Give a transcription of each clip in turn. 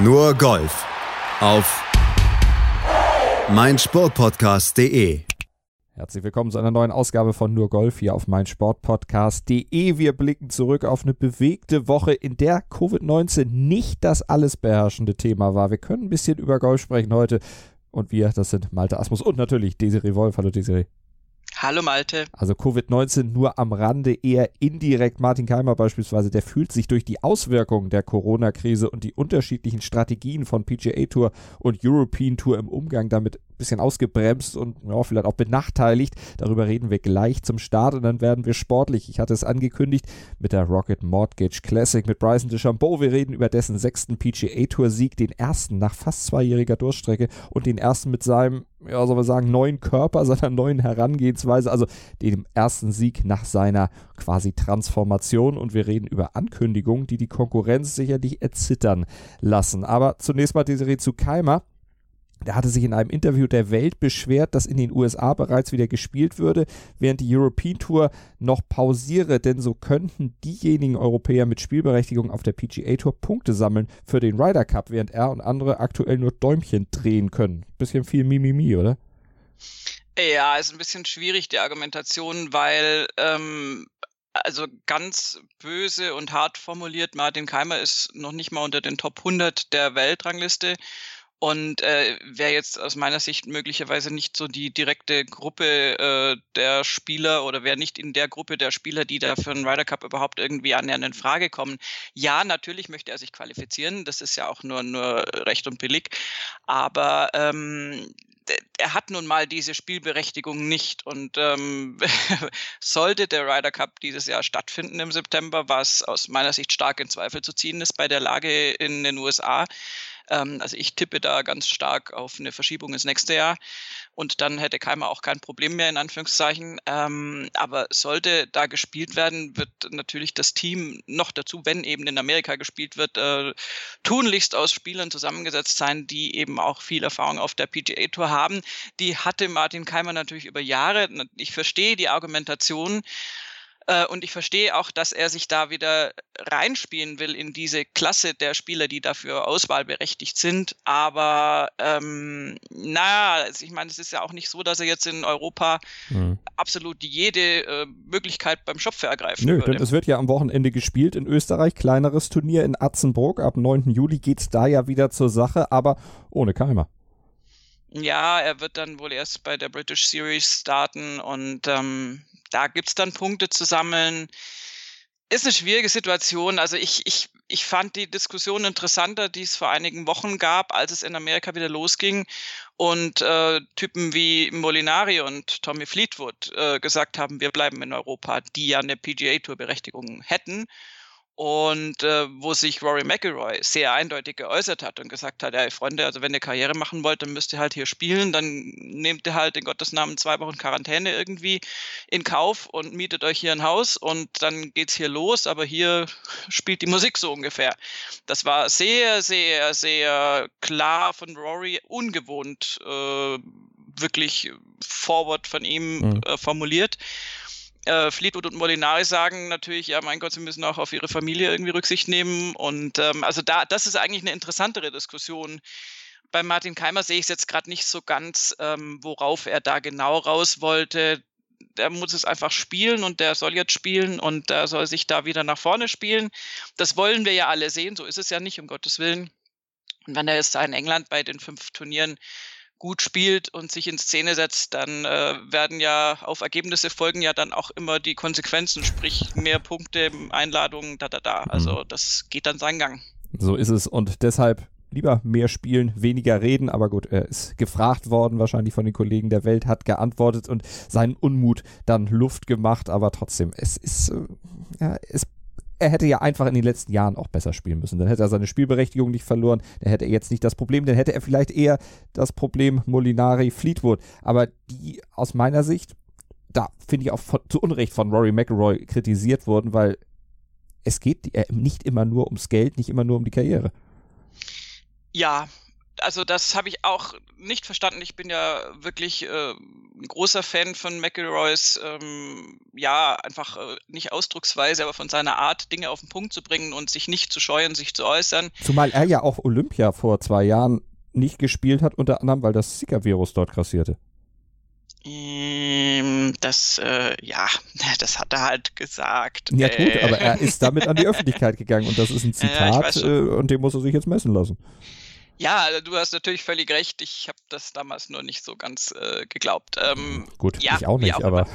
Nur Golf auf meinsportpodcast.de. Herzlich willkommen zu einer neuen Ausgabe von Nur Golf hier auf meinsportpodcast.de. Wir blicken zurück auf eine bewegte Woche, in der Covid-19 nicht das alles beherrschende Thema war. Wir können ein bisschen über Golf sprechen heute. Und wir, das sind Malte Asmus und natürlich Desiree Wolf. Hallo Desiree. Hallo Malte. Also Covid-19 nur am Rande, eher indirekt. Martin Keimer beispielsweise, der fühlt sich durch die Auswirkungen der Corona-Krise und die unterschiedlichen Strategien von PGA Tour und European Tour im Umgang damit bisschen ausgebremst und ja, vielleicht auch benachteiligt. Darüber reden wir gleich zum Start und dann werden wir sportlich. Ich hatte es angekündigt mit der Rocket Mortgage Classic mit Bryson DeChambeau. Wir reden über dessen sechsten PGA Tour Sieg, den ersten nach fast zweijähriger Durchstrecke und den ersten mit seinem ja, soll man sagen, neuen Körper, seiner neuen Herangehensweise, also dem ersten Sieg nach seiner quasi Transformation. Und wir reden über Ankündigungen, die die Konkurrenz sicherlich erzittern lassen. Aber zunächst mal Desiree zu Keimer. Der hatte sich in einem Interview der Welt beschwert, dass in den USA bereits wieder gespielt würde, während die European Tour noch pausiere, denn so könnten diejenigen Europäer mit Spielberechtigung auf der PGA Tour Punkte sammeln für den Ryder Cup, während er und andere aktuell nur Däumchen drehen können. Bisschen viel Mimimi, oder? Ja, ist ein bisschen schwierig die Argumentation, weil ähm, also ganz böse und hart formuliert, Martin Keimer ist noch nicht mal unter den Top 100 der Weltrangliste und äh, wäre jetzt aus meiner Sicht möglicherweise nicht so die direkte Gruppe äh, der Spieler oder wäre nicht in der Gruppe der Spieler, die da für einen Ryder Cup überhaupt irgendwie annähernd in Frage kommen. Ja, natürlich möchte er sich qualifizieren, das ist ja auch nur, nur recht und billig, aber ähm, er hat nun mal diese Spielberechtigung nicht. Und ähm, sollte der Ryder Cup dieses Jahr stattfinden im September, was aus meiner Sicht stark in Zweifel zu ziehen ist bei der Lage in den USA, ähm, also ich tippe da ganz stark auf eine Verschiebung ins nächste Jahr und dann hätte Keimer auch kein Problem mehr in Anführungszeichen. Ähm, aber sollte da gespielt werden, wird natürlich das Team noch dazu, wenn eben in Amerika gespielt wird, äh, tunlichst aus Spielern zusammengesetzt sein, die eben auch viel Erfahrung auf der PGA Tour haben. Die hatte Martin Keimer natürlich über Jahre. Ich verstehe die Argumentation. Äh, und ich verstehe auch, dass er sich da wieder reinspielen will in diese Klasse der Spieler, die dafür auswahlberechtigt sind. Aber ähm, naja, also ich meine, es ist ja auch nicht so, dass er jetzt in Europa mhm. absolut jede äh, Möglichkeit beim Schopfe ergreifen Nö, würde. denn es wird ja am Wochenende gespielt in Österreich, kleineres Turnier in Atzenbrook. Ab 9. Juli geht es da ja wieder zur Sache, aber ohne Keimer. Ja, er wird dann wohl erst bei der British Series starten und ähm, da gibt es dann Punkte zu sammeln. Ist eine schwierige Situation. Also ich, ich, ich fand die Diskussion interessanter, die es vor einigen Wochen gab, als es in Amerika wieder losging und äh, Typen wie Molinari und Tommy Fleetwood äh, gesagt haben, wir bleiben in Europa, die ja eine PGA-Tour-Berechtigung hätten und äh, wo sich Rory McIlroy sehr eindeutig geäußert hat und gesagt hat, ja, Freunde, also wenn ihr Karriere machen wollt, dann müsst ihr halt hier spielen, dann nehmt ihr halt in Gottes Namen zwei Wochen Quarantäne irgendwie in Kauf und mietet euch hier ein Haus und dann geht's hier los, aber hier spielt die Musik so ungefähr. Das war sehr, sehr, sehr klar von Rory, ungewohnt äh, wirklich forward von ihm mhm. äh, formuliert äh, Fleetwood und Molinari sagen natürlich, ja, mein Gott, sie müssen auch auf ihre Familie irgendwie Rücksicht nehmen. Und ähm, also da, das ist eigentlich eine interessantere Diskussion. Bei Martin Keimer sehe ich es jetzt gerade nicht so ganz, ähm, worauf er da genau raus wollte. Der muss es einfach spielen und der soll jetzt spielen und der soll sich da wieder nach vorne spielen. Das wollen wir ja alle sehen, so ist es ja nicht, um Gottes Willen. Und wenn er jetzt da in England bei den fünf Turnieren gut spielt und sich in Szene setzt, dann äh, werden ja auf Ergebnisse folgen ja dann auch immer die Konsequenzen, sprich mehr Punkte, Einladungen, da, da, da. Mhm. Also das geht dann seinen Gang. So ist es und deshalb lieber mehr spielen, weniger reden, aber gut, er ist gefragt worden, wahrscheinlich von den Kollegen der Welt, hat geantwortet und seinen Unmut dann Luft gemacht, aber trotzdem, es ist, äh, ja, es er hätte ja einfach in den letzten Jahren auch besser spielen müssen. Dann hätte er seine Spielberechtigung nicht verloren. Dann hätte er jetzt nicht das Problem. Dann hätte er vielleicht eher das Problem Molinari Fleetwood. Aber die aus meiner Sicht, da finde ich auch von, zu Unrecht von Rory McIlroy kritisiert wurden, weil es geht nicht immer nur ums Geld, nicht immer nur um die Karriere. Ja, also das habe ich auch nicht verstanden. Ich bin ja wirklich äh, ein großer Fan von McElroys, ähm, ja, einfach äh, nicht Ausdrucksweise, aber von seiner Art, Dinge auf den Punkt zu bringen und sich nicht zu scheuen, sich zu äußern. Zumal er ja auch Olympia vor zwei Jahren nicht gespielt hat, unter anderem, weil das Zika-Virus dort grassierte. Ähm, das, äh, ja, das hat er halt gesagt. Ja gut, äh, aber er ist damit an die Öffentlichkeit gegangen und das ist ein Zitat äh, und dem muss er sich jetzt messen lassen. Ja, also du hast natürlich völlig recht. Ich habe das damals nur nicht so ganz äh, geglaubt. Ähm, Gut, ja, ich auch nicht, auch aber.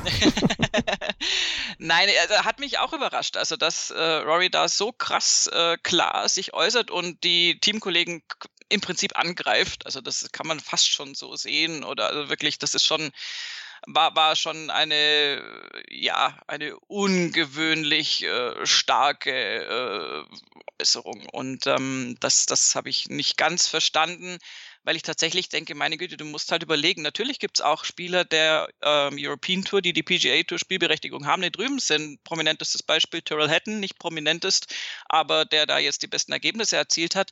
Nein, also hat mich auch überrascht. Also, dass äh, Rory da so krass äh, klar sich äußert und die Teamkollegen im Prinzip angreift. Also, das kann man fast schon so sehen. Oder also wirklich, das ist schon war, war schon eine, ja, eine ungewöhnlich äh, starke äh, Äußerung. Und ähm, das, das habe ich nicht ganz verstanden, weil ich tatsächlich denke, meine Güte, du musst halt überlegen. Natürlich gibt es auch Spieler der ähm, European Tour, die die PGA Tour Spielberechtigung haben, die drüben sind. Prominentestes Beispiel Terrell Hatton, nicht prominentest, aber der da jetzt die besten Ergebnisse erzielt hat.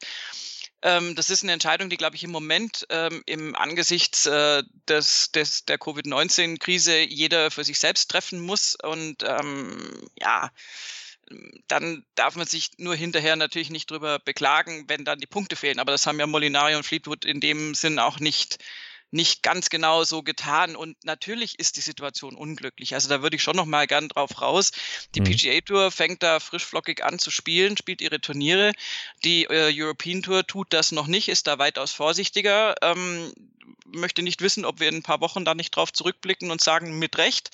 Ähm, das ist eine Entscheidung, die, glaube ich, im Moment ähm, im Angesichts äh, des, des, der Covid-19-Krise jeder für sich selbst treffen muss. Und ähm, ja, dann darf man sich nur hinterher natürlich nicht drüber beklagen, wenn dann die Punkte fehlen. Aber das haben ja Molinari und Fleetwood in dem Sinn auch nicht nicht ganz genau so getan. Und natürlich ist die Situation unglücklich. Also da würde ich schon noch mal gern drauf raus. Die mhm. PGA Tour fängt da frischflockig an zu spielen, spielt ihre Turniere. Die äh, European Tour tut das noch nicht, ist da weitaus vorsichtiger. Ähm, möchte nicht wissen, ob wir in ein paar Wochen da nicht drauf zurückblicken und sagen, mit Recht.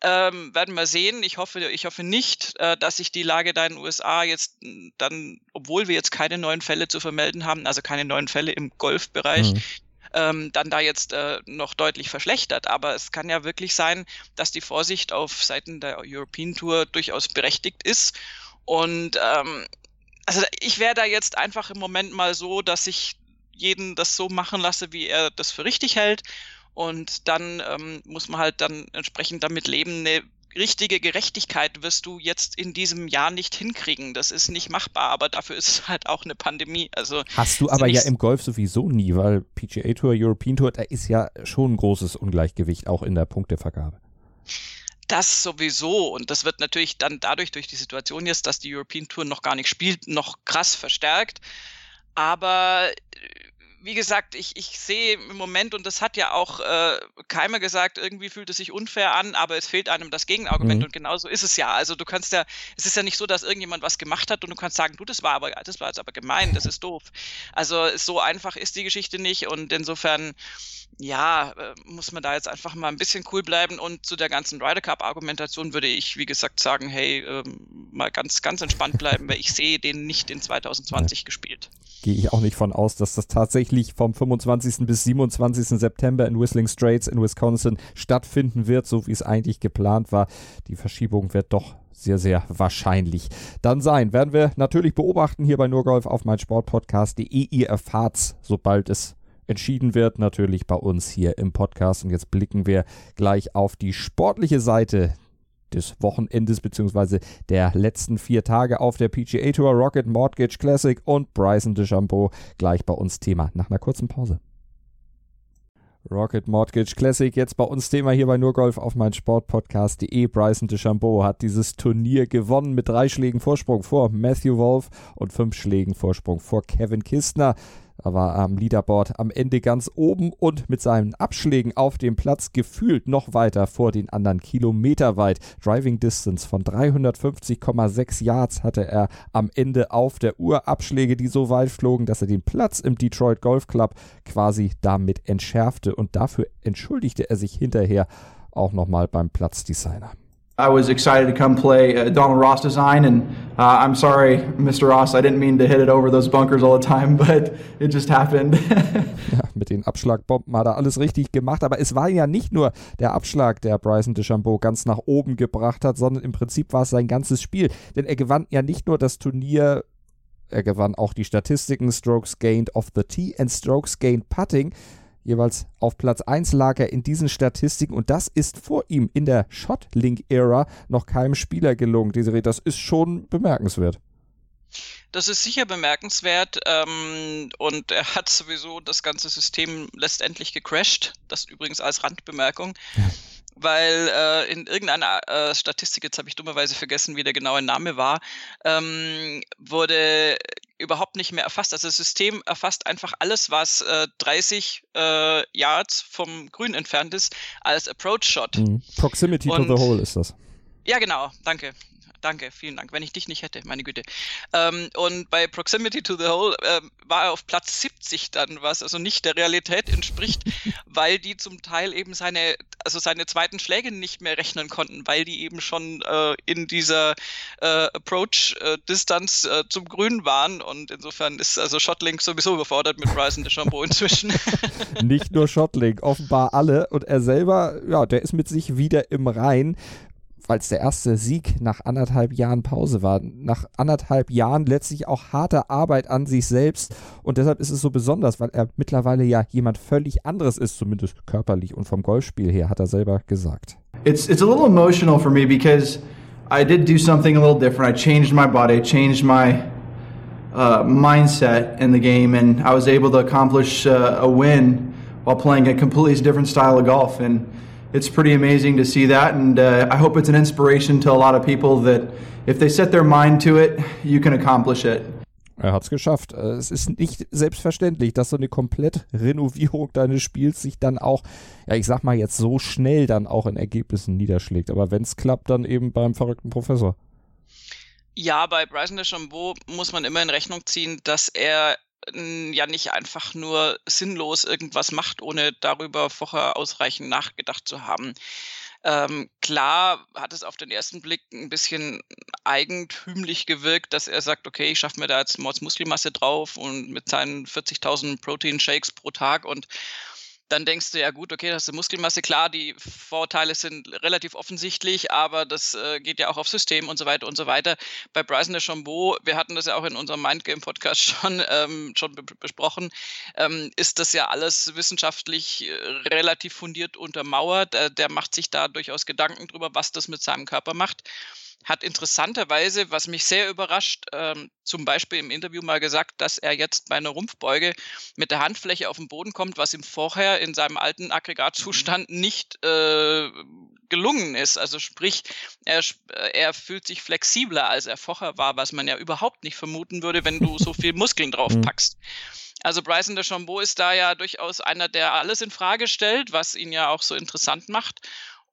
Ähm, werden wir sehen. Ich hoffe, ich hoffe nicht, äh, dass sich die Lage da in den USA jetzt dann, obwohl wir jetzt keine neuen Fälle zu vermelden haben, also keine neuen Fälle im Golfbereich, mhm ähm, dann da jetzt äh, noch deutlich verschlechtert. Aber es kann ja wirklich sein, dass die Vorsicht auf Seiten der European Tour durchaus berechtigt ist. Und ähm, also ich wäre da jetzt einfach im Moment mal so, dass ich jeden das so machen lasse, wie er das für richtig hält. Und dann ähm, muss man halt dann entsprechend damit leben, eine richtige Gerechtigkeit wirst du jetzt in diesem Jahr nicht hinkriegen. Das ist nicht machbar, aber dafür ist es halt auch eine Pandemie. Also Hast du aber ja im Golf sowieso nie, weil PGA Tour, European Tour, da ist ja schon ein großes Ungleichgewicht auch in der Punktevergabe. Das sowieso. Und das wird natürlich dann dadurch, durch die Situation jetzt, dass die European Tour noch gar nicht spielt, noch krass verstärkt. Aber wie gesagt, ich, ich sehe im Moment, und das hat ja auch äh, Keimer gesagt, irgendwie fühlt es sich unfair an, aber es fehlt einem das Gegenargument. Mhm. Und genauso ist es ja. Also du kannst ja, es ist ja nicht so, dass irgendjemand was gemacht hat und du kannst sagen, du, das war aber, das war jetzt aber gemein, das ist doof. Also so einfach ist die Geschichte nicht. Und insofern, ja, äh, muss man da jetzt einfach mal ein bisschen cool bleiben. Und zu der ganzen Ryder Cup-Argumentation würde ich, wie gesagt, sagen, hey, ähm, mal ganz, ganz entspannt bleiben, weil ich sehe den nicht in 2020 ja. gespielt gehe ich auch nicht von aus, dass das tatsächlich vom 25. bis 27. September in Whistling Straits in Wisconsin stattfinden wird, so wie es eigentlich geplant war. Die Verschiebung wird doch sehr, sehr wahrscheinlich dann sein. Werden wir natürlich beobachten hier bei Nurgolf auf meinsportpodcast.de. Ihr erfahrt's, sobald es entschieden wird, natürlich bei uns hier im Podcast. Und jetzt blicken wir gleich auf die sportliche Seite des Wochenendes bzw. der letzten vier Tage auf der PGA Tour Rocket Mortgage Classic und Bryson DeChambeau gleich bei uns Thema nach einer kurzen Pause. Rocket Mortgage Classic, jetzt bei uns Thema hier bei Nurgolf auf mein Sportpodcast.de. Bryson DeChambeau hat dieses Turnier gewonnen mit drei Schlägen Vorsprung vor Matthew Wolf und fünf Schlägen Vorsprung vor Kevin Kistner. Er war am Leaderboard am Ende ganz oben und mit seinen Abschlägen auf dem Platz gefühlt noch weiter vor den anderen kilometerweit. Driving Distance von 350,6 Yards hatte er am Ende auf der Uhr. Abschläge, die so weit flogen, dass er den Platz im Detroit Golf Club quasi damit entschärfte und dafür entschuldigte er sich hinterher auch nochmal beim Platzdesigner. I was excited to come play uh, Donald Ross design, and uh, I'm sorry, Mr. Ross, I didn't mean to hit it over those bunkers all the time, but it just happened. ja, mit den Abschlagbomben hat er alles richtig gemacht, aber es war ja nicht nur der Abschlag, der Bryson DeChambeau ganz nach oben gebracht hat, sondern im Prinzip war es sein ganzes Spiel, denn er gewann ja nicht nur das Turnier er gewann auch die Statistiken Strokes Gained off the Tee and Strokes Gained Putting. Jeweils auf Platz 1 lag er in diesen Statistiken und das ist vor ihm in der Shotlink-Ära noch keinem Spieler gelungen. Desiree, das ist schon bemerkenswert. Das ist sicher bemerkenswert ähm, und er hat sowieso das ganze System letztendlich gecrashed. Das übrigens als Randbemerkung. weil äh, in irgendeiner äh, Statistik, jetzt habe ich dummerweise vergessen, wie der genaue Name war, ähm, wurde überhaupt nicht mehr erfasst. Also das System erfasst einfach alles, was äh, 30 äh, Yards vom Grün entfernt ist, als Approach Shot. Mhm. Proximity Und, to the hole ist das. Ja, genau, danke. Danke, vielen Dank. Wenn ich dich nicht hätte, meine Güte. Ähm, und bei Proximity to the Hole äh, war er auf Platz 70 dann, was also nicht der Realität entspricht, weil die zum Teil eben seine, also seine zweiten Schläge nicht mehr rechnen konnten, weil die eben schon äh, in dieser äh, Approach-Distanz äh, zum Grün waren. Und insofern ist also Shotlink sowieso überfordert mit Bryson DeChambeau inzwischen. nicht nur Shotlink, offenbar alle. Und er selber, ja, der ist mit sich wieder im Rein es der erste Sieg nach anderthalb Jahren Pause war. Nach anderthalb Jahren letztlich auch harte Arbeit an sich selbst. Und deshalb ist es so besonders, weil er mittlerweile ja jemand völlig anderes ist, zumindest körperlich und vom Golfspiel her, hat er selber gesagt. It's, it's a little emotional for me because I did do something a little different. I changed my body, changed my uh, mindset in the game, and I was able to accomplish uh, a win while playing a completely different style of golf. And it's pretty amazing to see that, and uh, I hope it's an inspiration to a lot of people that if they set their mind to it, you can accomplish it. Er hat es geschafft. Äh, es ist nicht selbstverständlich, dass so eine Komplettrenovierung deines Spiels sich dann auch, ja, ich sag mal jetzt so schnell dann auch in Ergebnissen niederschlägt. Aber wenn es klappt, dann eben beim verrückten Professor. Ja, bei Bryson DeChambeau muss man immer in Rechnung ziehen, dass er ja nicht einfach nur sinnlos irgendwas macht, ohne darüber vorher ausreichend nachgedacht zu haben. Ähm, klar hat es auf den ersten Blick ein bisschen eigentümlich gewirkt, dass er sagt, okay, ich schaffe mir da jetzt Mords Muskelmasse drauf und mit seinen 40.000 Protein-Shakes pro Tag und dann denkst du ja gut, okay, das ist Muskelmasse, klar, die Vorteile sind relativ offensichtlich, aber das äh, geht ja auch auf System und so weiter und so weiter. Bei Bryson de Chambeau, wir hatten das ja auch in unserem Mindgame-Podcast schon, ähm, schon besprochen, ähm, ist das ja alles wissenschaftlich äh, relativ fundiert untermauert. Äh, der macht sich da durchaus Gedanken drüber, was das mit seinem Körper macht hat interessanterweise, was mich sehr überrascht, ähm, zum Beispiel im Interview mal gesagt, dass er jetzt bei einer Rumpfbeuge mit der Handfläche auf den Boden kommt, was ihm vorher in seinem alten Aggregatzustand nicht äh, gelungen ist. Also sprich, er, er fühlt sich flexibler, als er vorher war, was man ja überhaupt nicht vermuten würde, wenn du so viel Muskeln drauf mhm. Also Bryson de Chambeau ist da ja durchaus einer, der alles in Frage stellt, was ihn ja auch so interessant macht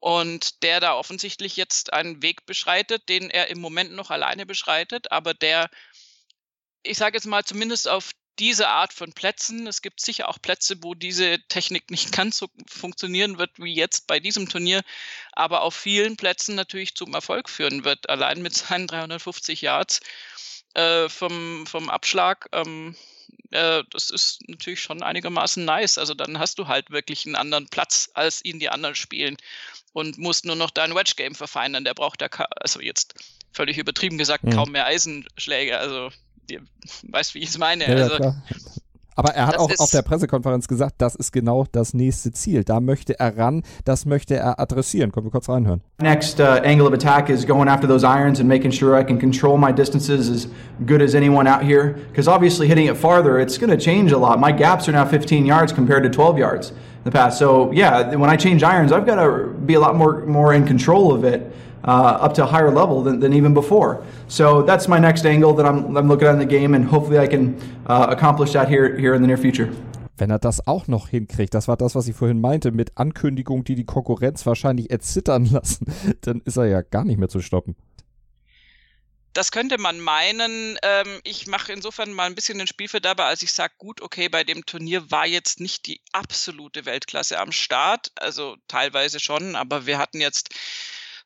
und der da offensichtlich jetzt einen Weg beschreitet, den er im Moment noch alleine beschreitet, aber der, ich sage jetzt mal, zumindest auf diese Art von Plätzen, es gibt sicher auch Plätze, wo diese Technik nicht ganz so funktionieren wird wie jetzt bei diesem Turnier, aber auf vielen Plätzen natürlich zum Erfolg führen wird, allein mit seinen 350 Yards äh, vom, vom Abschlag. Ähm, äh, das ist natürlich schon einigermaßen nice. Also dann hast du halt wirklich einen anderen Platz, als ihn die anderen spielen und musst nur noch dein Wedge-Game verfeinern. Der braucht ja, also jetzt völlig übertrieben gesagt, mhm. kaum mehr Eisenschläge. Also, ihr weißt, wie ich es meine. Ja, also, ja, aber er hat auch auf der Pressekonferenz gesagt, das ist genau das nächste Ziel. Da möchte er ran, das möchte er adressieren. Können wir kurz reinhören. Next uh, angle of attack is going after those irons and making sure I can control my distances as good as anyone out here. Because obviously hitting it farther, it's going to change a lot. My gaps are now 15 yards compared to 12 yards in the past. So yeah, when I change irons, I've got to be a lot more more in control of it. Uh, up to a higher level than, than, even before. So that's my next angle that I'm, I'm looking at in the game, and hopefully I can uh, accomplish that here, here in the near future. Wenn er das auch noch hinkriegt, das war das, was ich vorhin meinte, mit Ankündigungen, die die Konkurrenz wahrscheinlich erzittern lassen, dann ist er ja gar nicht mehr zu stoppen. Das könnte man meinen. Ähm, ich mache insofern mal ein bisschen den Spielverderber, als ich sage, gut, okay, bei dem Turnier war jetzt nicht die absolute Weltklasse am Start. Also teilweise schon, aber wir hatten jetzt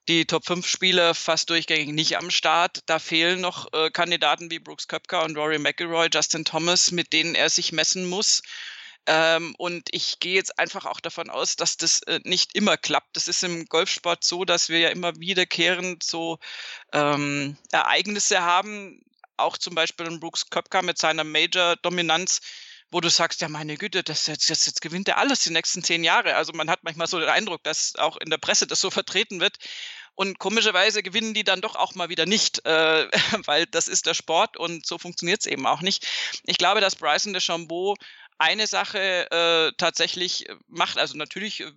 die Top 5 Spieler fast durchgängig nicht am Start. Da fehlen noch äh, Kandidaten wie Brooks Köpker und Rory McIlroy, Justin Thomas, mit denen er sich messen muss. Ähm, und ich gehe jetzt einfach auch davon aus, dass das äh, nicht immer klappt. Das ist im Golfsport so, dass wir ja immer wiederkehrend so ähm, Ereignisse haben. Auch zum Beispiel Brooks Köpker mit seiner Major-Dominanz wo du sagst, ja meine Güte, das jetzt, jetzt, jetzt gewinnt er alles die nächsten zehn Jahre. Also man hat manchmal so den Eindruck, dass auch in der Presse das so vertreten wird. Und komischerweise gewinnen die dann doch auch mal wieder nicht, äh, weil das ist der Sport und so funktioniert es eben auch nicht. Ich glaube, dass Bryson de Chambeau eine Sache äh, tatsächlich macht. Also natürlich äh,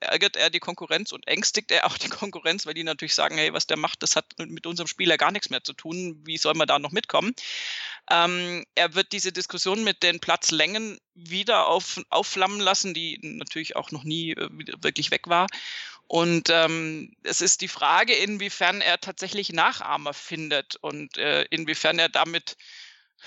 ärgert er die Konkurrenz und ängstigt er auch die Konkurrenz, weil die natürlich sagen, hey, was der macht, das hat mit unserem Spieler gar nichts mehr zu tun. Wie soll man da noch mitkommen? Ähm, er wird diese Diskussion mit den Platzlängen wieder auf, aufflammen lassen, die natürlich auch noch nie äh, wirklich weg war. Und ähm, es ist die Frage, inwiefern er tatsächlich Nachahmer findet und äh, inwiefern er damit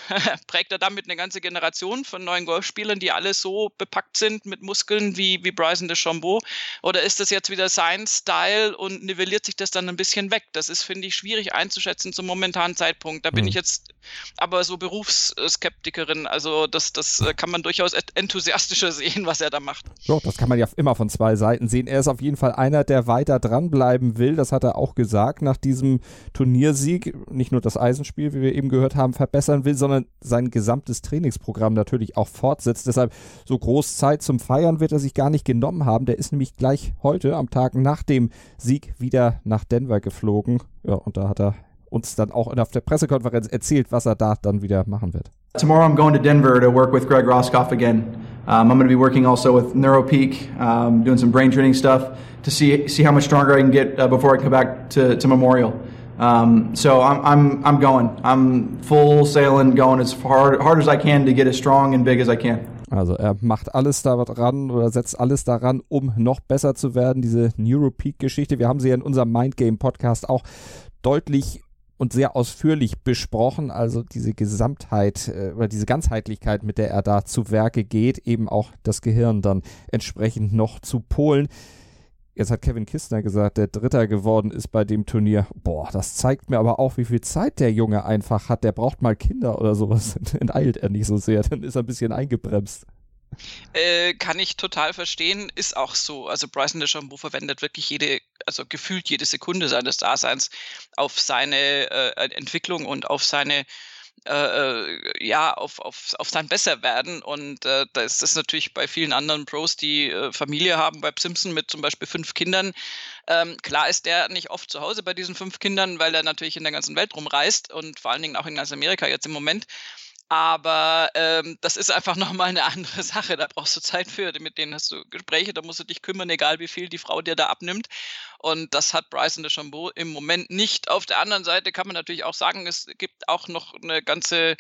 prägt er damit eine ganze Generation von neuen Golfspielern, die alle so bepackt sind mit Muskeln wie, wie Bryson DeChambeau? Oder ist das jetzt wieder sein Style und nivelliert sich das dann ein bisschen weg? Das ist, finde ich, schwierig einzuschätzen zum momentanen Zeitpunkt. Da bin mhm. ich jetzt aber so Berufsskeptikerin. Also das, das äh, kann man durchaus enthusiastischer sehen, was er da macht. Ja, das kann man ja immer von zwei Seiten sehen. Er ist auf jeden Fall einer, der weiter dranbleiben will. Das hat er auch gesagt nach diesem Turniersieg. Nicht nur das Eisenspiel, wie wir eben gehört haben, verbessern will, sondern sein gesamtes Trainingsprogramm natürlich auch fortsetzt. Deshalb so groß Zeit zum Feiern wird er sich gar nicht genommen haben. Der ist nämlich gleich heute am Tag nach dem Sieg wieder nach Denver geflogen. Ja, und da hat er uns dann auch auf der Pressekonferenz erzählt, was er da dann wieder machen wird. Tomorrow I'm going to Denver to work with Greg Roscoff again. Um, I'm going to be working also with NeuroPeak, um, doing some brain training stuff to see see how much stronger I can get uh, before I come back to, to Memorial. Um, so I'm, I'm, I'm going. I'm full sailing, going as hard, hard as I can to get as strong and big as I can. Also er macht alles daran oder setzt alles daran, um noch besser zu werden. Diese Neuropeak-Geschichte, wir haben sie ja in unserem Mindgame-Podcast auch deutlich und sehr ausführlich besprochen. Also diese Gesamtheit äh, oder diese Ganzheitlichkeit, mit der er da zu Werke geht, eben auch das Gehirn dann entsprechend noch zu polen. Jetzt hat Kevin Kistner gesagt, der Dritter geworden ist bei dem Turnier. Boah, das zeigt mir aber auch, wie viel Zeit der Junge einfach hat. Der braucht mal Kinder oder sowas. Enteilt er nicht so sehr, dann ist er ein bisschen eingebremst. Äh, kann ich total verstehen, ist auch so. Also Bryson DeChambeau verwendet wirklich jede, also gefühlt jede Sekunde seines Daseins auf seine äh, Entwicklung und auf seine äh, äh, ja, auf, auf, auf sein Besserwerden. Und äh, da ist das natürlich bei vielen anderen Pros, die äh, Familie haben, bei Simpson mit zum Beispiel fünf Kindern. Ähm, klar ist der nicht oft zu Hause bei diesen fünf Kindern, weil er natürlich in der ganzen Welt rumreist und vor allen Dingen auch in ganz Amerika jetzt im Moment. Aber ähm, das ist einfach nochmal eine andere Sache. Da brauchst du Zeit für. Mit denen hast du Gespräche, da musst du dich kümmern, egal wie viel die Frau dir da abnimmt. Und das hat Bryson de Chambeau im Moment nicht. Auf der anderen Seite kann man natürlich auch sagen, es gibt auch noch eine ganze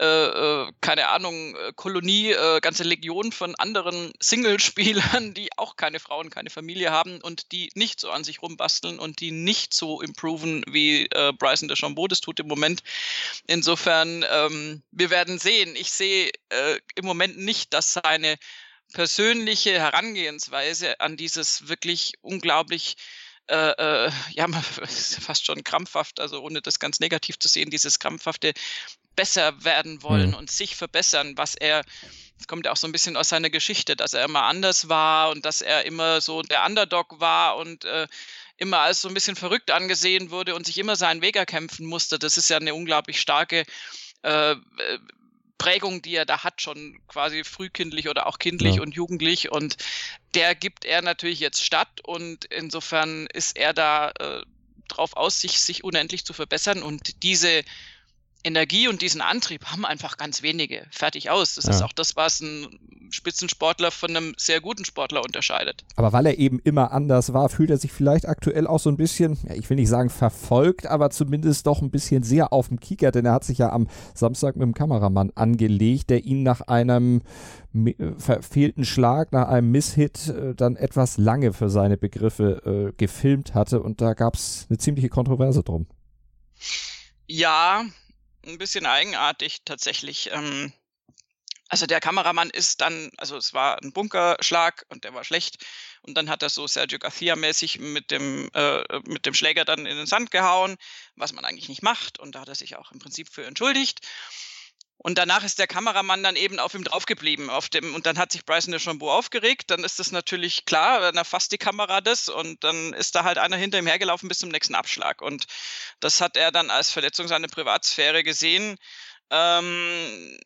äh, äh, keine Ahnung, äh, Kolonie, äh, ganze Legion von anderen Single-Spielern, die auch keine Frauen, keine Familie haben und die nicht so an sich rumbasteln und die nicht so improven, wie äh, Bryson de Chambeau das tut im Moment. Insofern, ähm, wir werden sehen. Ich sehe äh, im Moment nicht, dass seine persönliche Herangehensweise an dieses wirklich unglaublich äh, äh, ja, fast schon krampfhaft, also ohne das ganz negativ zu sehen, dieses krampfhafte besser werden wollen mhm. und sich verbessern, was er, das kommt ja auch so ein bisschen aus seiner Geschichte, dass er immer anders war und dass er immer so der Underdog war und äh, immer als so ein bisschen verrückt angesehen wurde und sich immer seinen Weg erkämpfen musste. Das ist ja eine unglaublich starke äh, Prägung, die er da hat, schon quasi frühkindlich oder auch kindlich ja. und jugendlich. Und der gibt er natürlich jetzt statt und insofern ist er da äh, drauf aus, sich, sich unendlich zu verbessern und diese Energie und diesen Antrieb haben einfach ganz wenige. Fertig aus. Das ja. ist auch das, was ein Spitzensportler von einem sehr guten Sportler unterscheidet. Aber weil er eben immer anders war, fühlt er sich vielleicht aktuell auch so ein bisschen, ich will nicht sagen verfolgt, aber zumindest doch ein bisschen sehr auf dem Kieker, denn er hat sich ja am Samstag mit dem Kameramann angelegt, der ihn nach einem äh, verfehlten Schlag, nach einem Misshit äh, dann etwas lange für seine Begriffe äh, gefilmt hatte und da gab es eine ziemliche Kontroverse drum. Ja, ein bisschen eigenartig tatsächlich. Ähm, also der Kameramann ist dann, also es war ein Bunkerschlag und der war schlecht. Und dann hat er so Sergio Garcia-mäßig mit dem, äh, mit dem Schläger dann in den Sand gehauen, was man eigentlich nicht macht. Und da hat er sich auch im Prinzip für entschuldigt. Und danach ist der Kameramann dann eben auf ihm draufgeblieben. Auf dem, und dann hat sich Bryson DeChambeau aufgeregt. Dann ist das natürlich klar, dann erfasst die Kamera das und dann ist da halt einer hinter ihm hergelaufen bis zum nächsten Abschlag. Und das hat er dann als Verletzung seiner Privatsphäre gesehen. Ähm,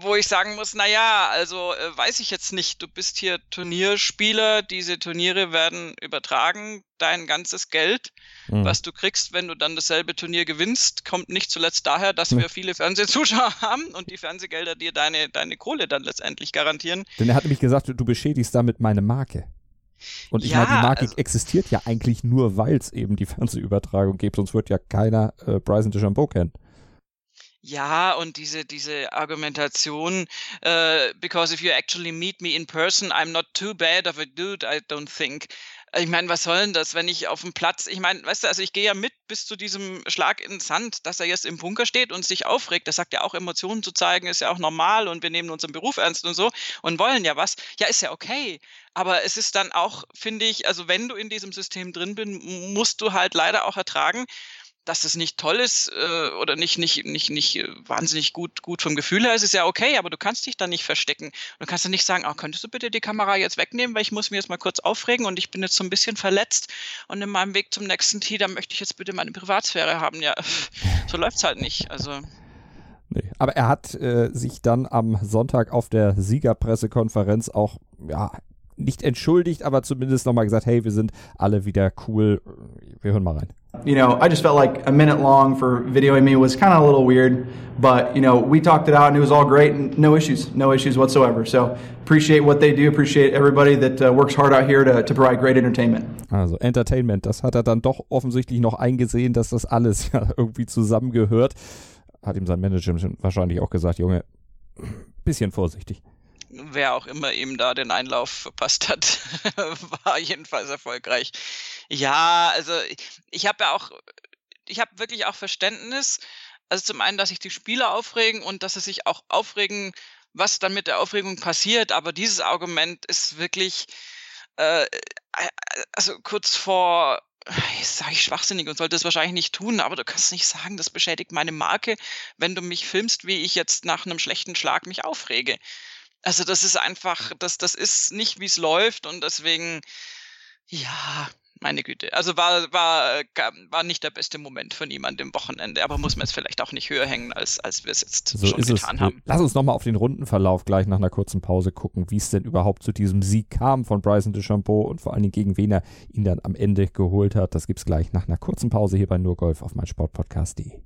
wo ich sagen muss, naja, also äh, weiß ich jetzt nicht, du bist hier Turnierspieler, diese Turniere werden übertragen, dein ganzes Geld, mhm. was du kriegst, wenn du dann dasselbe Turnier gewinnst, kommt nicht zuletzt daher, dass wir viele Fernsehzuschauer haben und die Fernsehgelder dir deine, deine Kohle dann letztendlich garantieren. Denn er hat nämlich gesagt, du beschädigst damit meine Marke. Und ich ja, meine, die Marke also, existiert ja eigentlich nur, weil es eben die Fernsehübertragung gibt, sonst wird ja keiner äh, Bryson DeChambeau kennen. Ja, und diese, diese Argumentation, äh, because if you actually meet me in person, I'm not too bad of a dude, I don't think. Ich meine, was soll denn das, wenn ich auf dem Platz, ich meine, weißt du, also ich gehe ja mit bis zu diesem Schlag ins Sand, dass er jetzt im Bunker steht und sich aufregt. Das sagt ja auch, Emotionen zu zeigen ist ja auch normal und wir nehmen unseren Beruf ernst und so und wollen ja was. Ja, ist ja okay. Aber es ist dann auch, finde ich, also wenn du in diesem System drin bist, musst du halt leider auch ertragen, dass es nicht toll ist äh, oder nicht, nicht, nicht, nicht äh, wahnsinnig gut, gut vom Gefühl her ist, ist ja okay, aber du kannst dich da nicht verstecken. Du kannst dann nicht sagen, oh, könntest du bitte die Kamera jetzt wegnehmen, weil ich muss mich jetzt mal kurz aufregen und ich bin jetzt so ein bisschen verletzt und in meinem Weg zum nächsten Tee, da möchte ich jetzt bitte meine Privatsphäre haben. Ja, so läuft es halt nicht. Also. Nee. Aber er hat äh, sich dann am Sonntag auf der Siegerpressekonferenz auch ja, nicht entschuldigt, aber zumindest nochmal gesagt, hey, wir sind alle wieder cool. Wir hören mal rein. You know, I just felt like a minute long for videoing me was kind of a little weird, but you know, we talked it out and it was all great and no issues, no issues whatsoever. So appreciate what they do, appreciate everybody that uh, works hard out here to, to provide great entertainment. Also Entertainment, das hat er dann doch offensichtlich noch eingesehen, dass das alles ja irgendwie zusammengehört. Hat ihm sein Manager wahrscheinlich auch gesagt, Junge, bisschen vorsichtig wer auch immer ihm da den Einlauf verpasst hat, war jedenfalls erfolgreich. Ja, also ich habe ja auch, ich habe wirklich auch Verständnis. Also zum einen, dass sich die Spieler aufregen und dass sie sich auch aufregen, was dann mit der Aufregung passiert. Aber dieses Argument ist wirklich, äh, also kurz vor sage ich schwachsinnig und sollte es wahrscheinlich nicht tun, aber du kannst nicht sagen, das beschädigt meine Marke, wenn du mich filmst, wie ich jetzt nach einem schlechten Schlag mich aufrege. Also das ist einfach, das, das ist nicht, wie es läuft und deswegen, ja, meine Güte. Also war, war, war nicht der beste Moment von ihm an dem Wochenende, aber muss man es vielleicht auch nicht höher hängen, als, als wir es jetzt so schon getan es. haben. Lass uns nochmal auf den Rundenverlauf gleich nach einer kurzen Pause gucken, wie es denn überhaupt zu diesem Sieg kam von Bryson DeChambeau und vor allen Dingen gegen wen er ihn dann am Ende geholt hat. Das gibt es gleich nach einer kurzen Pause hier bei Nurgolf auf meinsportpodcast.de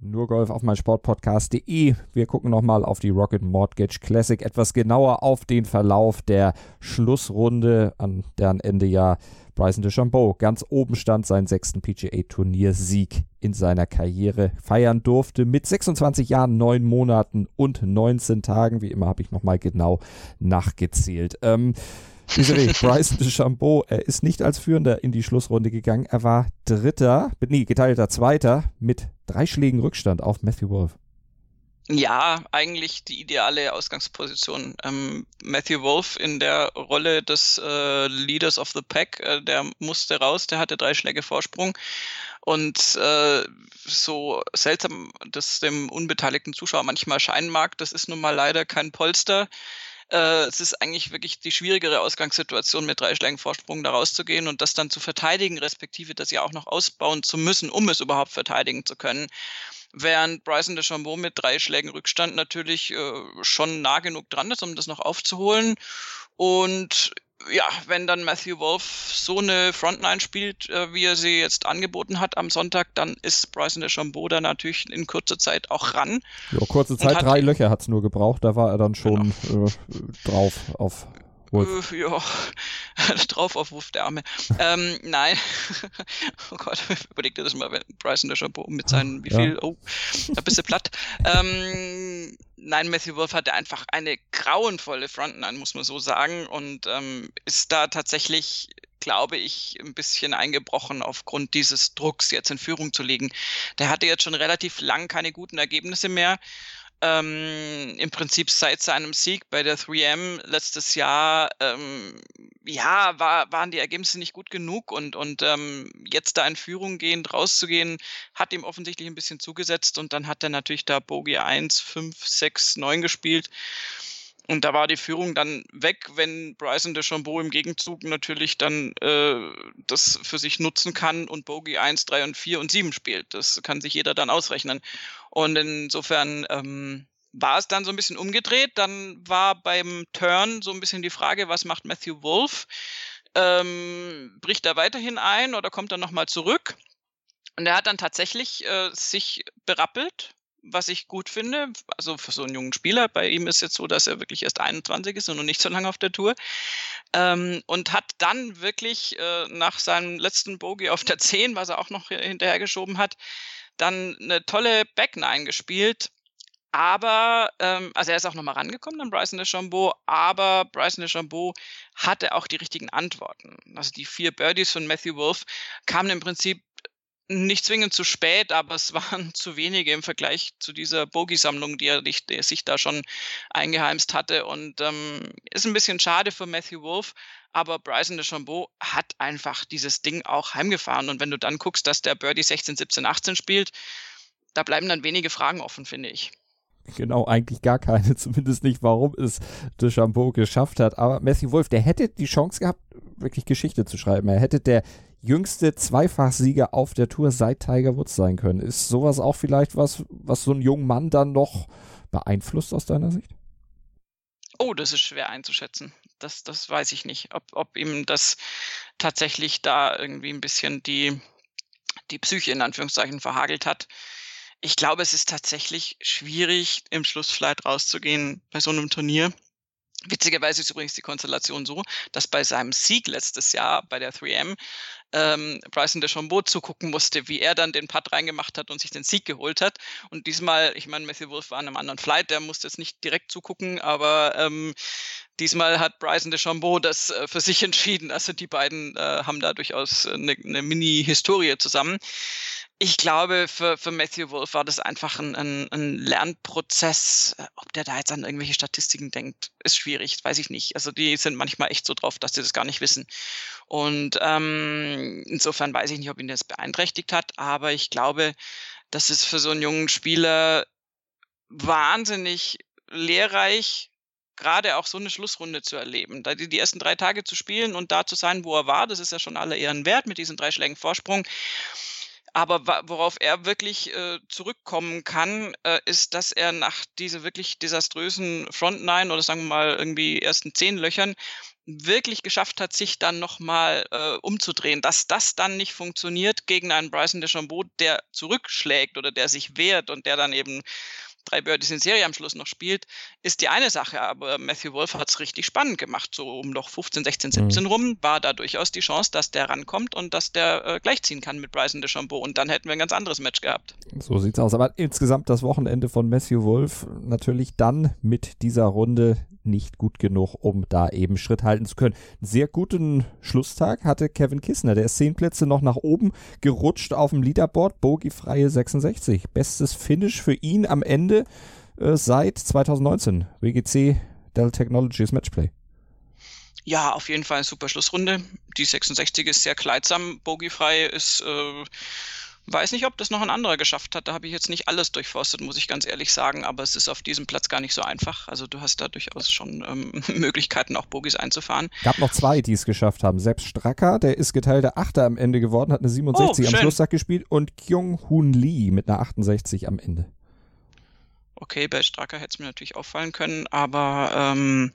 nur Golf auf meinsportpodcast.de. Wir gucken nochmal auf die Rocket Mortgage Classic, etwas genauer auf den Verlauf der Schlussrunde, an deren Ende ja Bryson DeChambeau ganz oben stand, seinen sechsten PGA-Turniersieg in seiner Karriere feiern durfte. Mit 26 Jahren, 9 Monaten und 19 Tagen. Wie immer habe ich nochmal genau nachgezählt. Ähm, Desiree, Bryson DeChambeau, er ist nicht als Führender in die Schlussrunde gegangen. Er war Dritter, nee, geteilter Zweiter mit drei Schlägen Rückstand auf Matthew Wolf. Ja, eigentlich die ideale Ausgangsposition. Ähm, Matthew Wolf in der Rolle des äh, Leaders of the Pack, äh, der musste raus, der hatte drei Schläge Vorsprung. Und äh, so seltsam das dem unbeteiligten Zuschauer manchmal scheinen mag, das ist nun mal leider kein Polster. Äh, es ist eigentlich wirklich die schwierigere Ausgangssituation, mit drei Schlägen Vorsprung da rauszugehen und das dann zu verteidigen, respektive das ja auch noch ausbauen zu müssen, um es überhaupt verteidigen zu können. Während Bryson DeChambeau mit drei Schlägen Rückstand natürlich äh, schon nah genug dran ist, um das noch aufzuholen. Und ja, wenn dann Matthew Wolf so eine Frontline spielt, äh, wie er sie jetzt angeboten hat am Sonntag, dann ist Bryson DeChambeau da natürlich in kurzer Zeit auch ran. Ja, kurze Zeit, drei Löcher hat es nur gebraucht, da war er dann schon genau. äh, drauf auf Wolf. Äh, ja, drauf auf Wurf der Arme. ähm, nein. oh Gott, überleg dir das mal, wenn Bryson DeChambeau mit seinen, wie viel, ja. oh, da bist du platt. Ähm, nein, Matthew Wolf hatte einfach eine grauenvolle Frontline, muss man so sagen, und ähm, ist da tatsächlich, glaube ich, ein bisschen eingebrochen aufgrund dieses Drucks, jetzt in Führung zu liegen. Der hatte jetzt schon relativ lang keine guten Ergebnisse mehr ähm, im Prinzip seit seinem Sieg bei der 3M letztes Jahr, ähm, ja, war, waren die Ergebnisse nicht gut genug und, und ähm, jetzt da in Führung gehend rauszugehen, hat ihm offensichtlich ein bisschen zugesetzt und dann hat er natürlich da Bogie 1, 5, 6, 9 gespielt. Und da war die Führung dann weg, wenn Bryson DeChambeau im Gegenzug natürlich dann äh, das für sich nutzen kann und Bogey 1, 3 und 4 und 7 spielt. Das kann sich jeder dann ausrechnen. Und insofern, ähm, war es dann so ein bisschen umgedreht. Dann war beim Turn so ein bisschen die Frage, was macht Matthew Wolf? Ähm, bricht er weiterhin ein oder kommt er nochmal zurück? Und er hat dann tatsächlich äh, sich berappelt, was ich gut finde. Also für so einen jungen Spieler. Bei ihm ist jetzt so, dass er wirklich erst 21 ist und noch nicht so lange auf der Tour. Ähm, und hat dann wirklich äh, nach seinem letzten Bogey auf der 10, was er auch noch hinterhergeschoben hat, dann eine tolle Back Nine gespielt. Aber, ähm, also er ist auch nochmal rangekommen an Bryson DeChambeau, aber Bryson DeChambeau hatte auch die richtigen Antworten. Also die vier Birdies von Matthew Wolf kamen im Prinzip nicht zwingend zu spät, aber es waren zu wenige im Vergleich zu dieser Bogey-Sammlung, die er, die er, sich da schon eingeheimst hatte. Und ähm, ist ein bisschen schade für Matthew Wolf, aber Bryson DeChambeau hat einfach dieses Ding auch heimgefahren. Und wenn du dann guckst, dass der Birdie 16, 17, 18 spielt, da bleiben dann wenige Fragen offen, finde ich. Genau, eigentlich gar keine, zumindest nicht, warum es DeChambeau geschafft hat. Aber Matthew Wolf, der hätte die Chance gehabt, wirklich Geschichte zu schreiben. Er hätte der jüngste Zweifachsieger auf der Tour seit Tiger Woods sein können. Ist sowas auch vielleicht was, was so einen jungen Mann dann noch beeinflusst aus deiner Sicht? Oh, das ist schwer einzuschätzen. Das, das weiß ich nicht, ob, ob ihm das tatsächlich da irgendwie ein bisschen die, die Psyche in Anführungszeichen verhagelt hat. Ich glaube, es ist tatsächlich schwierig, im Schluss vielleicht rauszugehen bei so einem Turnier. Witzigerweise ist übrigens die Konstellation so, dass bei seinem Sieg letztes Jahr bei der 3M ähm, Bryson DeChambeau zugucken musste, wie er dann den Putt reingemacht hat und sich den Sieg geholt hat. Und diesmal, ich meine, Matthew Wolf war an einem anderen Flight, der musste jetzt nicht direkt zugucken, aber ähm, diesmal hat Bryson DeChambeau das äh, für sich entschieden. Also die beiden äh, haben da durchaus eine, eine Mini-Historie zusammen ich glaube, für, für Matthew Wolf war das einfach ein, ein, ein, Lernprozess. Ob der da jetzt an irgendwelche Statistiken denkt, ist schwierig, weiß ich nicht. Also die sind manchmal echt so drauf, dass sie das gar nicht wissen. Und ähm, insofern weiß ich nicht, ob ihn das beeinträchtigt hat, aber ich glaube, das ist für so einen jungen Spieler wahnsinnig lehrreich, gerade auch so eine Schlussrunde zu erleben. Die, die ersten drei Tage zu spielen und da zu sein, wo er war, das ist ja schon alle Ehren wert mit diesen drei Schlägen Vorsprung. Aber worauf er wirklich äh, zurückkommen kann, äh, ist, dass er nach dieser wirklich desaströsen Front Nine oder sagen wir mal irgendwie ersten zehn Löchern wirklich geschafft hat, sich dann nochmal äh, umzudrehen. Dass das dann nicht funktioniert gegen einen Bryson DeChambeau, der zurückschlägt oder der sich wehrt und der dann eben drei Birdies in Serie am Schluss noch spielt, ist die eine Sache. Aber Matthew Wolf hat es richtig spannend gemacht. So um noch 15, 16, 17 mhm. rum war da durchaus die Chance, dass der rankommt und dass der äh, gleichziehen kann mit Bryson DeChambeau. Und dann hätten wir ein ganz anderes Match gehabt. So sieht's aus. Aber insgesamt das Wochenende von Matthew Wolf natürlich dann mit dieser Runde nicht gut genug, um da eben Schritt halten zu können. Sehr guten Schlusstag hatte Kevin Kissner. Der ist zehn Plätze noch nach oben gerutscht auf dem Leaderboard. Bogiefreie 66. Bestes Finish für ihn am Ende äh, seit 2019. WGC Dell Technologies Matchplay. Ja, auf jeden Fall eine super Schlussrunde. Die 66 ist sehr kleidsam. Bogiefrei ist äh, Weiß nicht, ob das noch ein anderer geschafft hat. Da habe ich jetzt nicht alles durchforstet, muss ich ganz ehrlich sagen. Aber es ist auf diesem Platz gar nicht so einfach. Also du hast da durchaus schon ähm, Möglichkeiten, auch Bogies einzufahren. Gab noch zwei, die es geschafft haben. Selbst Stracker, der ist geteilter Achter am Ende geworden, hat eine 67 oh, am Schlusstag gespielt und Kyung Hoon Lee mit einer 68 am Ende. Okay, bei Stracker hätte es mir natürlich auffallen können, aber ähm,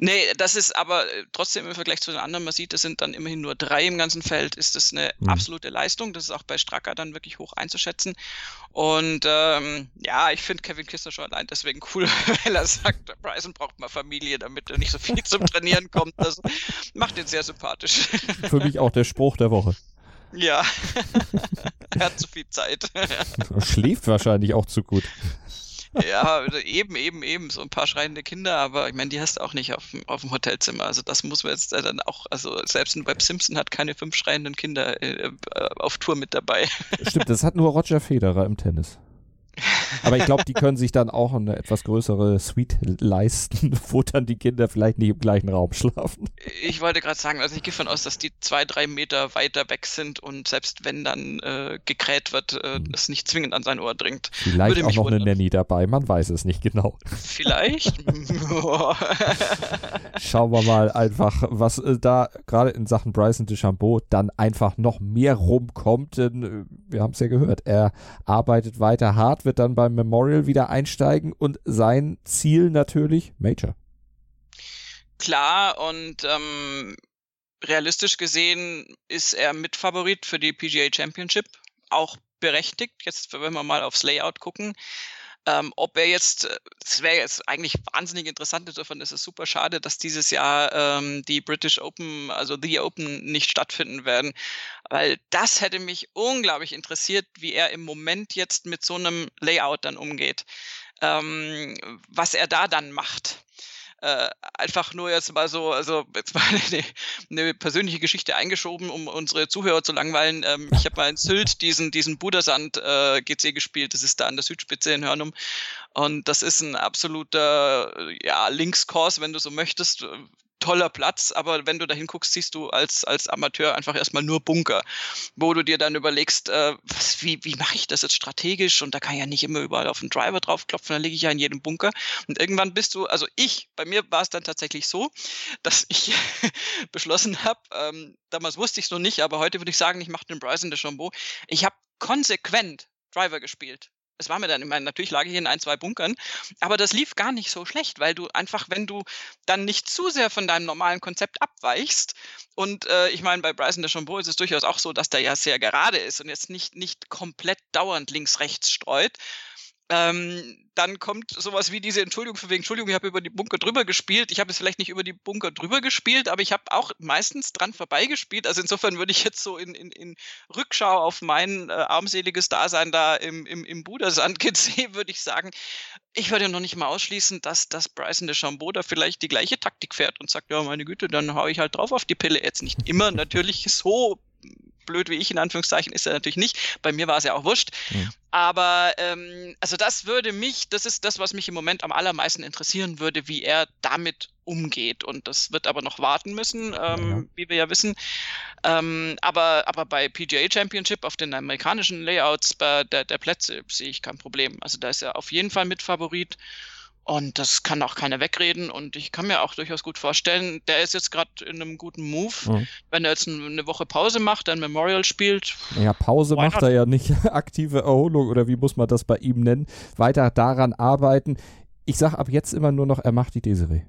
Nee, das ist aber äh, trotzdem im Vergleich zu den anderen, man sieht, es sind dann immerhin nur drei im ganzen Feld, ist das eine mhm. absolute Leistung. Das ist auch bei Stracker dann wirklich hoch einzuschätzen. Und ähm, ja, ich finde Kevin Kistner schon allein deswegen cool, weil er sagt, Bryson braucht mal Familie, damit er nicht so viel zum Trainieren kommt. Das macht ihn sehr sympathisch. Für mich auch der Spruch der Woche. Ja, er hat zu viel Zeit. Schläft wahrscheinlich auch zu gut ja, eben, eben, eben, so ein paar schreiende Kinder, aber ich meine, die hast du auch nicht auf, auf dem Hotelzimmer. Also das muss man jetzt dann auch, also selbst ein Web Simpson hat keine fünf schreienden Kinder äh, auf Tour mit dabei. Stimmt, das hat nur Roger Federer im Tennis. Aber ich glaube, die können sich dann auch eine etwas größere Suite leisten, wo dann die Kinder vielleicht nicht im gleichen Raum schlafen. Ich wollte gerade sagen, also ich gehe von aus, dass die zwei, drei Meter weiter weg sind und selbst wenn dann äh, gekräht wird, äh, hm. es nicht zwingend an sein Ohr dringt. Vielleicht Würde auch noch wundern. eine Nanny dabei, man weiß es nicht genau. Vielleicht. Schauen wir mal einfach, was äh, da gerade in Sachen Bryson DeChambeau dann einfach noch mehr rumkommt, denn äh, wir haben es ja gehört, er arbeitet weiter hart, wird dann beim Memorial wieder einsteigen und sein Ziel natürlich Major. Klar, und ähm, realistisch gesehen ist er Mitfavorit für die PGA Championship. Auch berechtigt, jetzt wenn wir mal aufs Layout gucken. Ähm, ob er jetzt, äh, es wäre jetzt eigentlich wahnsinnig interessant, insofern ist es super schade, dass dieses Jahr ähm, die British Open, also The Open, nicht stattfinden werden, weil das hätte mich unglaublich interessiert, wie er im Moment jetzt mit so einem Layout dann umgeht, ähm, was er da dann macht äh, einfach nur jetzt mal so, also jetzt mal eine, eine, persönliche Geschichte eingeschoben, um unsere Zuhörer zu langweilen. Ähm, ich habe mal in Sylt diesen, diesen Budersand äh, GC gespielt, das ist da an der Südspitze in Hörnum. Und das ist ein absoluter ja, Linkskurs, wenn du so möchtest toller Platz, aber wenn du da hinguckst, siehst du als, als Amateur einfach erstmal nur Bunker, wo du dir dann überlegst, äh, was, wie, wie mache ich das jetzt strategisch? Und da kann ich ja nicht immer überall auf den Driver draufklopfen, da liege ich ja in jedem Bunker. Und irgendwann bist du, also ich, bei mir war es dann tatsächlich so, dass ich beschlossen habe, ähm, damals wusste ich es noch nicht, aber heute würde ich sagen, ich mache den Bryson de Chambeau, ich habe konsequent Driver gespielt es war mir dann, ich meine, natürlich lag ich in ein, zwei Bunkern, aber das lief gar nicht so schlecht, weil du einfach, wenn du dann nicht zu sehr von deinem normalen Konzept abweichst, und äh, ich meine, bei Bryson de Chambeau ist es durchaus auch so, dass der ja sehr gerade ist und jetzt nicht, nicht komplett dauernd links-rechts streut, ähm, dann kommt sowas wie diese Entschuldigung für wegen Entschuldigung, ich habe über die Bunker drüber gespielt. Ich habe es vielleicht nicht über die Bunker drüber gespielt, aber ich habe auch meistens dran vorbeigespielt. Also insofern würde ich jetzt so in, in, in Rückschau auf mein äh, armseliges Dasein da im, im, im Budersand GC, würde ich sagen, ich würde noch nicht mal ausschließen, dass, dass Bryson de Chambeau da vielleicht die gleiche Taktik fährt und sagt, ja, meine Güte, dann haue ich halt drauf auf die Pille. Jetzt nicht immer natürlich so blöd wie ich in Anführungszeichen ist er natürlich nicht. Bei mir war es ja auch wurscht. Mhm. Aber ähm, also das würde mich, das ist das, was mich im Moment am allermeisten interessieren würde, wie er damit umgeht. Und das wird aber noch warten müssen, ähm, ja. wie wir ja wissen. Ähm, aber, aber bei PGA Championship auf den amerikanischen Layouts bei der, der Plätze sehe ich kein Problem. Also da ist er auf jeden Fall mit Favorit. Und das kann auch keiner wegreden. Und ich kann mir auch durchaus gut vorstellen, der ist jetzt gerade in einem guten Move. Mhm. Wenn er jetzt eine Woche Pause macht, ein Memorial spielt. Ja, Pause macht not? er ja nicht. Aktive Erholung oder wie muss man das bei ihm nennen? Weiter daran arbeiten. Ich sage ab jetzt immer nur noch, er macht die Desiree.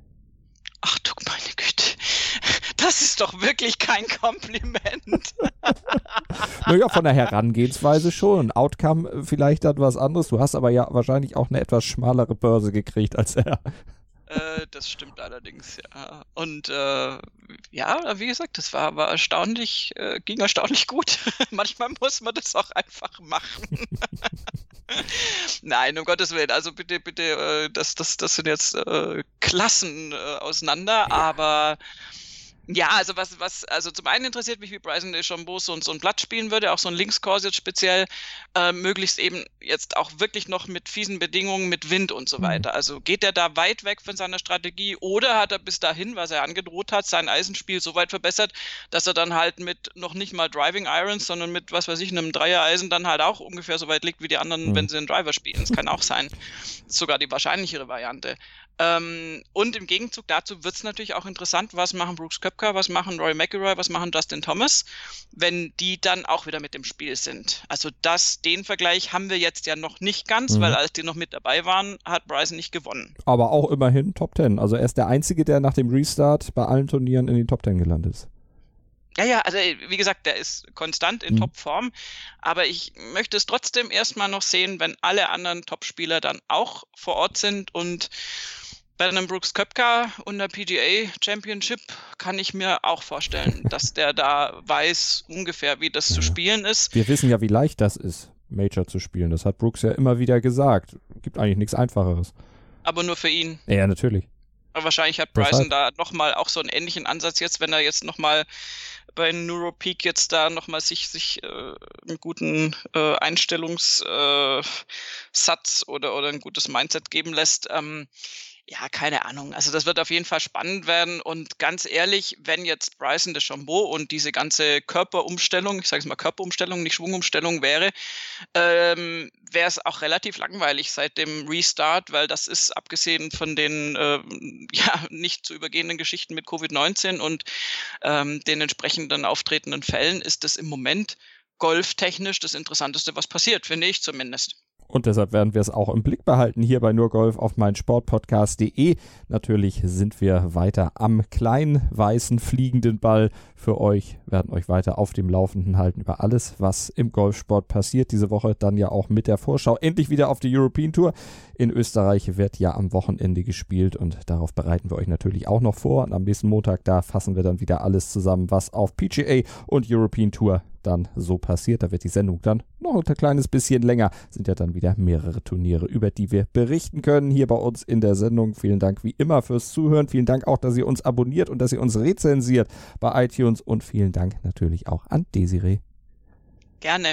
Das ist doch wirklich kein Kompliment. naja, von der Herangehensweise schon. Outcome vielleicht dann was anderes. Du hast aber ja wahrscheinlich auch eine etwas schmalere Börse gekriegt als er. Äh, das stimmt allerdings, ja. Und äh, ja, wie gesagt, das war, war erstaunlich, äh, ging erstaunlich gut. Manchmal muss man das auch einfach machen. Nein, um Gottes Willen. Also bitte, bitte, äh, das, das, das sind jetzt äh, Klassen äh, auseinander, ja. aber ja, also was, was, also zum einen interessiert mich, wie Bryson DeChambeau so, so ein Blatt spielen würde, auch so ein Linkskurs jetzt speziell, äh, möglichst eben jetzt auch wirklich noch mit fiesen Bedingungen, mit Wind und so mhm. weiter. Also geht er da weit weg von seiner Strategie oder hat er bis dahin, was er angedroht hat, sein Eisenspiel so weit verbessert, dass er dann halt mit noch nicht mal Driving Irons, sondern mit, was weiß ich, einem Dreier-Eisen dann halt auch ungefähr so weit liegt wie die anderen, mhm. wenn sie einen Driver spielen. Das kann auch sein. Sogar die wahrscheinlichere Variante. Ähm, und im Gegenzug dazu wird es natürlich auch interessant, was machen Brooks Köpker, was machen Roy McIlroy, was machen Justin Thomas, wenn die dann auch wieder mit dem Spiel sind. Also das, den Vergleich haben wir jetzt ja noch nicht ganz, mhm. weil als die noch mit dabei waren, hat Bryson nicht gewonnen. Aber auch immerhin Top Ten. Also er ist der Einzige, der nach dem Restart bei allen Turnieren in die Top Ten gelandet ist. Ja, ja, also wie gesagt, der ist konstant in mhm. Topform, aber ich möchte es trotzdem erstmal noch sehen, wenn alle anderen Topspieler dann auch vor Ort sind und einem Brooks Köpka und der PGA Championship kann ich mir auch vorstellen, dass der da weiß ungefähr, wie das ja. zu spielen ist. Wir wissen ja, wie leicht das ist, Major zu spielen. Das hat Brooks ja immer wieder gesagt. Gibt eigentlich nichts Einfacheres. Aber nur für ihn. Ja, natürlich. Aber wahrscheinlich hat Bryson da nochmal auch so einen ähnlichen Ansatz jetzt, wenn er jetzt nochmal bei Neuropeak jetzt da nochmal sich, sich äh, einen guten äh, Einstellungssatz äh, oder, oder ein gutes Mindset geben lässt. Ähm, ja, keine Ahnung. Also das wird auf jeden Fall spannend werden. Und ganz ehrlich, wenn jetzt Bryson de Chambeau und diese ganze Körperumstellung, ich sage es mal Körperumstellung, nicht Schwungumstellung wäre, ähm, wäre es auch relativ langweilig seit dem Restart, weil das ist abgesehen von den äh, ja nicht zu übergehenden Geschichten mit Covid-19 und ähm, den entsprechenden auftretenden Fällen, ist das im Moment golftechnisch das Interessanteste, was passiert, finde ich zumindest. Und deshalb werden wir es auch im Blick behalten hier bei nur Golf auf meinsportpodcast.de. Natürlich sind wir weiter am kleinen weißen fliegenden Ball für euch, werden euch weiter auf dem Laufenden halten über alles, was im Golfsport passiert. Diese Woche dann ja auch mit der Vorschau endlich wieder auf die European Tour. In Österreich wird ja am Wochenende gespielt und darauf bereiten wir euch natürlich auch noch vor. Und am nächsten Montag, da fassen wir dann wieder alles zusammen, was auf PGA und European Tour dann so passiert. Da wird die Sendung dann noch ein kleines bisschen länger. Sind ja dann wieder mehrere Turniere, über die wir berichten können hier bei uns in der Sendung. Vielen Dank wie immer fürs Zuhören. Vielen Dank auch, dass ihr uns abonniert und dass ihr uns rezensiert bei iTunes. Und vielen Dank natürlich auch an Desiree. Gerne.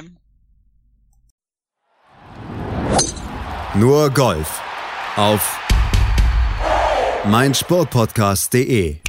Nur Golf auf meinsportpodcast.de